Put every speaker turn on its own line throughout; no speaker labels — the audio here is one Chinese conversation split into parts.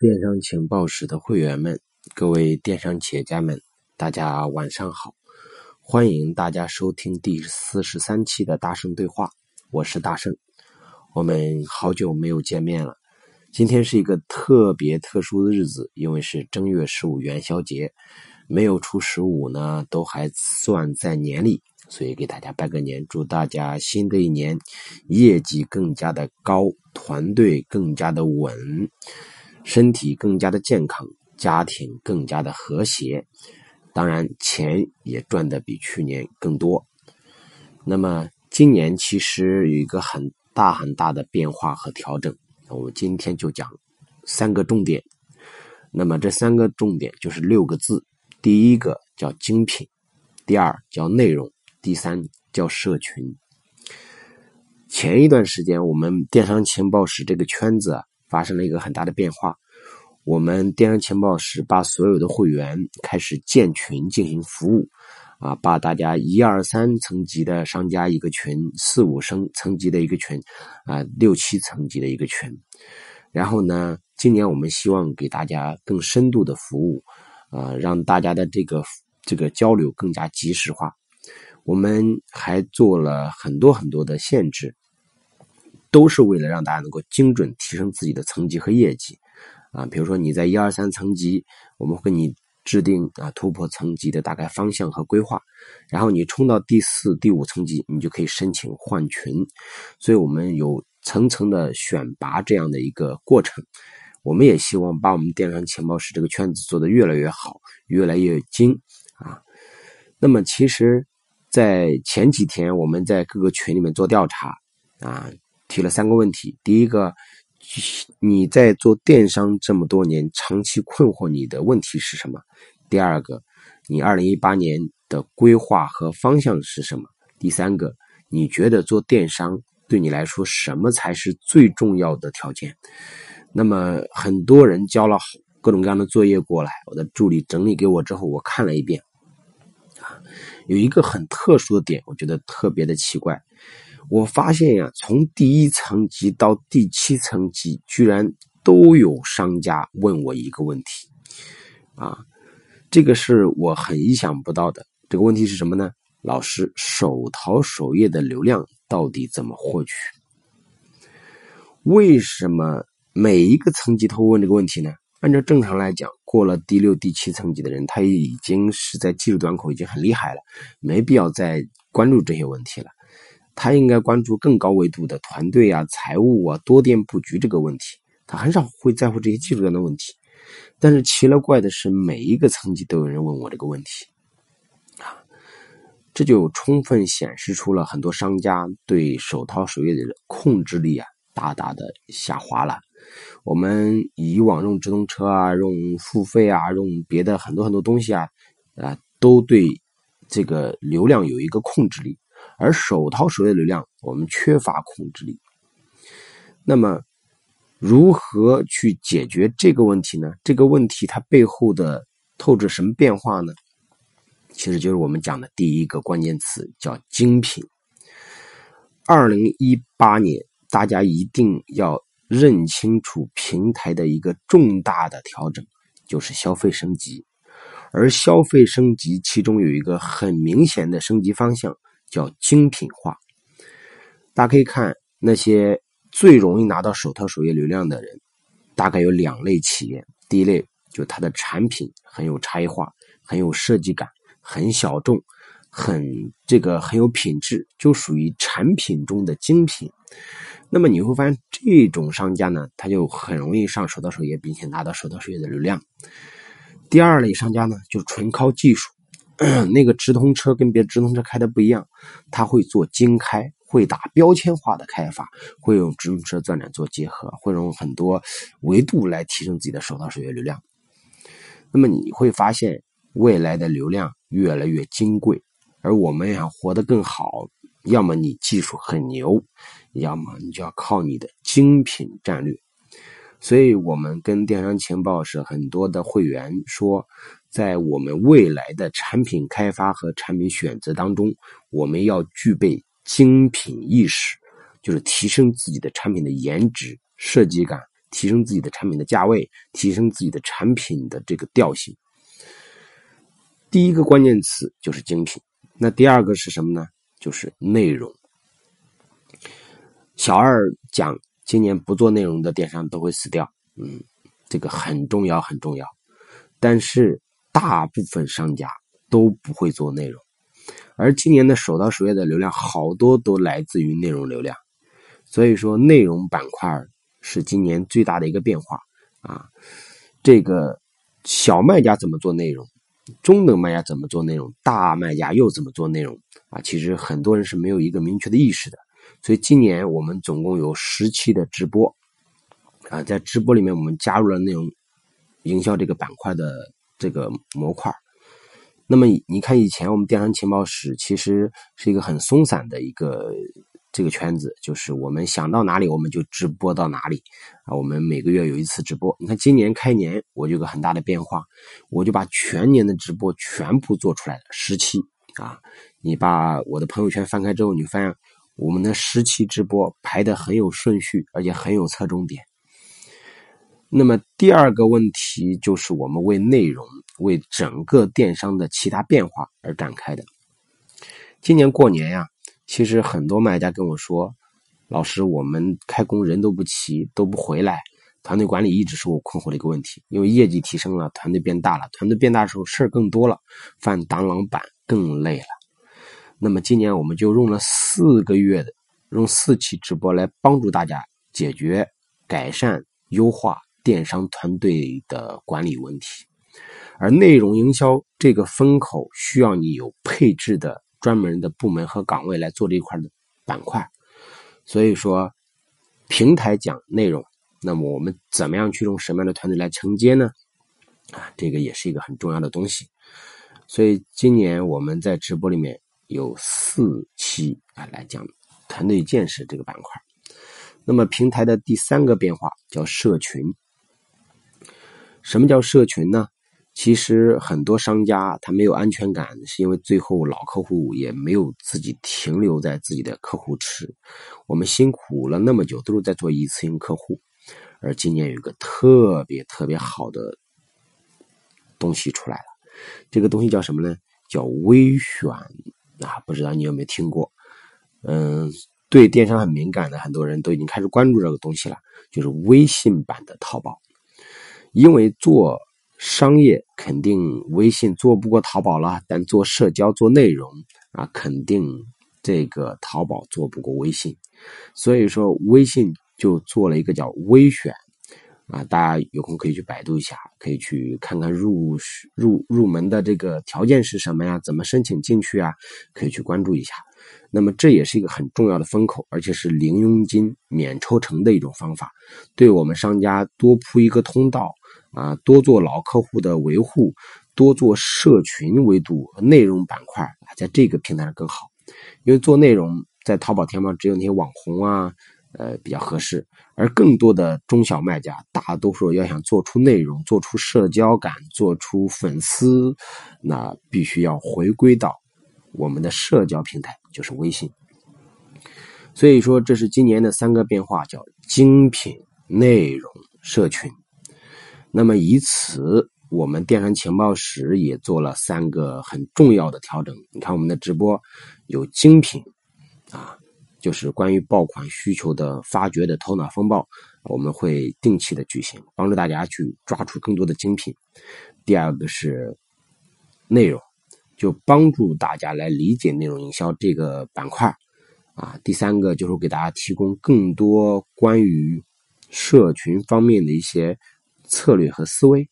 电商情报室的会员们，各位电商企业家们，大家晚上好！欢迎大家收听第四十三期的大圣对话，我是大圣。我们好久没有见面了，今天是一个特别特殊的日子，因为是正月十五元宵节，没有初十五呢，都还算在年里，所以给大家拜个年，祝大家新的一年业绩更加的高，团队更加的稳。身体更加的健康，家庭更加的和谐，当然钱也赚的比去年更多。那么今年其实有一个很大很大的变化和调整，我们今天就讲三个重点。那么这三个重点就是六个字：第一个叫精品，第二叫内容，第三叫社群。前一段时间，我们电商情报室这个圈子。发生了一个很大的变化，我们电商情报室把所有的会员开始建群进行服务，啊，把大家一二三层级的商家一个群，四五升层级的一个群，啊，六七层级的一个群，然后呢，今年我们希望给大家更深度的服务，啊，让大家的这个这个交流更加及时化，我们还做了很多很多的限制。都是为了让大家能够精准提升自己的层级和业绩，啊，比如说你在一二三层级，我们会给你制定啊突破层级的大概方向和规划，然后你冲到第四、第五层级，你就可以申请换群，所以我们有层层的选拔这样的一个过程，我们也希望把我们电商情报室这个圈子做得越来越好，越来越精啊。那么其实，在前几天我们在各个群里面做调查啊。提了三个问题：第一个，你在做电商这么多年，长期困惑你的问题是什么？第二个，你二零一八年的规划和方向是什么？第三个，你觉得做电商对你来说什么才是最重要的条件？那么很多人交了各种各样的作业过来，我的助理整理给我之后，我看了一遍，啊，有一个很特殊的点，我觉得特别的奇怪。我发现呀，从第一层级到第七层级，居然都有商家问我一个问题，啊，这个是我很意想不到的。这个问题是什么呢？老师，手淘首页的流量到底怎么获取？为什么每一个层级都问这个问题呢？按照正常来讲，过了第六、第七层级的人，他已经是在技术端口已经很厉害了，没必要再关注这些问题了。他应该关注更高维度的团队啊、财务啊、多店布局这个问题，他很少会在乎这些技术端的问题。但是奇了怪的是，每一个层级都有人问我这个问题，啊，这就充分显示出了很多商家对手淘首页的控制力啊大大的下滑了。我们以往用直通车啊、用付费啊、用别的很多很多东西啊，啊，都对这个流量有一个控制力。而手淘首页流量，我们缺乏控制力。那么，如何去解决这个问题呢？这个问题它背后的透着什么变化呢？其实就是我们讲的第一个关键词，叫精品。二零一八年，大家一定要认清楚平台的一个重大的调整，就是消费升级。而消费升级，其中有一个很明显的升级方向。叫精品化，大家可以看那些最容易拿到手淘首页流量的人，大概有两类企业。第一类就它的产品很有差异化，很有设计感，很小众，很这个很有品质，就属于产品中的精品。那么你会发现，这种商家呢，他就很容易上手淘首页，并且拿到手淘首页的流量。第二类商家呢，就纯靠技术。那个直通车跟别的直通车开的不一样，他会做精开，会打标签化的开发，会用直通车钻展做结合，会用很多维度来提升自己的手淘首页流量。那么你会发现，未来的流量越来越金贵，而我们想活得更好，要么你技术很牛，要么你就要靠你的精品战略。所以我们跟电商情报是很多的会员说。在我们未来的产品开发和产品选择当中，我们要具备精品意识，就是提升自己的产品的颜值、设计感、提升自己的产品的价位，提升自己的产品的这个调性。第一个关键词就是精品，那第二个是什么呢？就是内容。小二讲，今年不做内容的电商都会死掉。嗯，这个很重要，很重要。但是大部分商家都不会做内容，而今年的手到首页的流量好多都来自于内容流量。所以说，内容板块是今年最大的一个变化啊。这个小卖家怎么做内容？中等卖家怎么做内容？大卖家又怎么做内容？啊，其实很多人是没有一个明确的意识的。所以今年我们总共有十期的直播，啊，在直播里面我们加入了内容营销这个板块的这个模块。那么你看，以前我们电商情报室其实是一个很松散的一个这个圈子，就是我们想到哪里我们就直播到哪里啊。我们每个月有一次直播。你看今年开年我就有个很大的变化，我就把全年的直播全部做出来了，十期啊。你把我的朋友圈翻开之后，你发现。我们的十期直播排的很有顺序，而且很有侧重点。那么第二个问题就是我们为内容、为整个电商的其他变化而展开的。今年过年呀，其实很多卖家跟我说：“老师，我们开工人都不齐，都不回来，团队管理一直是我困惑的一个问题。因为业绩提升了，团队变大了，团队变大的时候事儿更多了，犯挡狼板更累了。”那么今年我们就用了四个月的，用四期直播来帮助大家解决、改善、优化电商团队的管理问题。而内容营销这个风口需要你有配置的专门的部门和岗位来做这一块的板块。所以说，平台讲内容，那么我们怎么样去用什么样的团队来承接呢？啊，这个也是一个很重要的东西。所以今年我们在直播里面。有四期啊，来讲团队建设这个板块。那么平台的第三个变化叫社群。什么叫社群呢？其实很多商家他没有安全感，是因为最后老客户也没有自己停留在自己的客户池。我们辛苦了那么久，都是在做一次性客户。而今年有一个特别特别好的东西出来了，这个东西叫什么呢？叫微选。啊，不知道你有没有听过？嗯，对电商很敏感的很多人都已经开始关注这个东西了，就是微信版的淘宝。因为做商业肯定微信做不过淘宝了，但做社交做内容啊，肯定这个淘宝做不过微信。所以说，微信就做了一个叫微选。啊，大家有空可以去百度一下，可以去看看入入入门的这个条件是什么呀？怎么申请进去啊？可以去关注一下。那么这也是一个很重要的风口，而且是零佣金免抽成的一种方法，对我们商家多铺一个通道啊，多做老客户的维护，多做社群维度内容板块，在这个平台上更好。因为做内容在淘宝天猫只有那些网红啊。呃，比较合适，而更多的中小卖家，大多数要想做出内容、做出社交感、做出粉丝，那必须要回归到我们的社交平台，就是微信。所以说，这是今年的三个变化，叫精品、内容、社群。那么以此，我们电商情报室也做了三个很重要的调整。你看，我们的直播有精品啊。就是关于爆款需求的发掘的头脑风暴，我们会定期的举行，帮助大家去抓出更多的精品。第二个是内容，就帮助大家来理解内容营销这个板块啊。第三个就是给大家提供更多关于社群方面的一些策略和思维。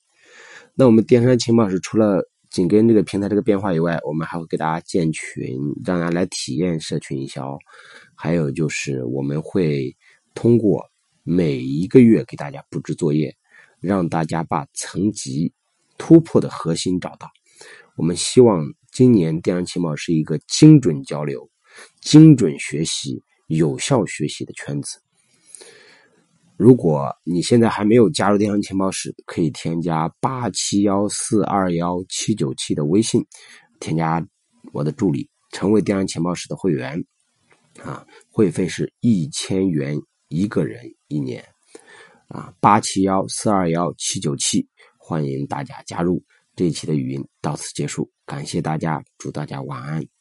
那我们电商情报是除了紧跟这个平台这个变化以外，我们还会给大家建群，让大家来体验社群营销。还有就是，我们会通过每一个月给大家布置作业，让大家把层级突破的核心找到。我们希望今年电商情报是一个精准交流、精准学习、有效学习的圈子。如果你现在还没有加入电商情报室，可以添加八七幺四二幺七九七的微信，添加我的助理，成为电商情报室的会员。啊，会费是一千元一个人一年，啊，八七幺四二幺七九七，欢迎大家加入。这一期的语音到此结束，感谢大家，祝大家晚安。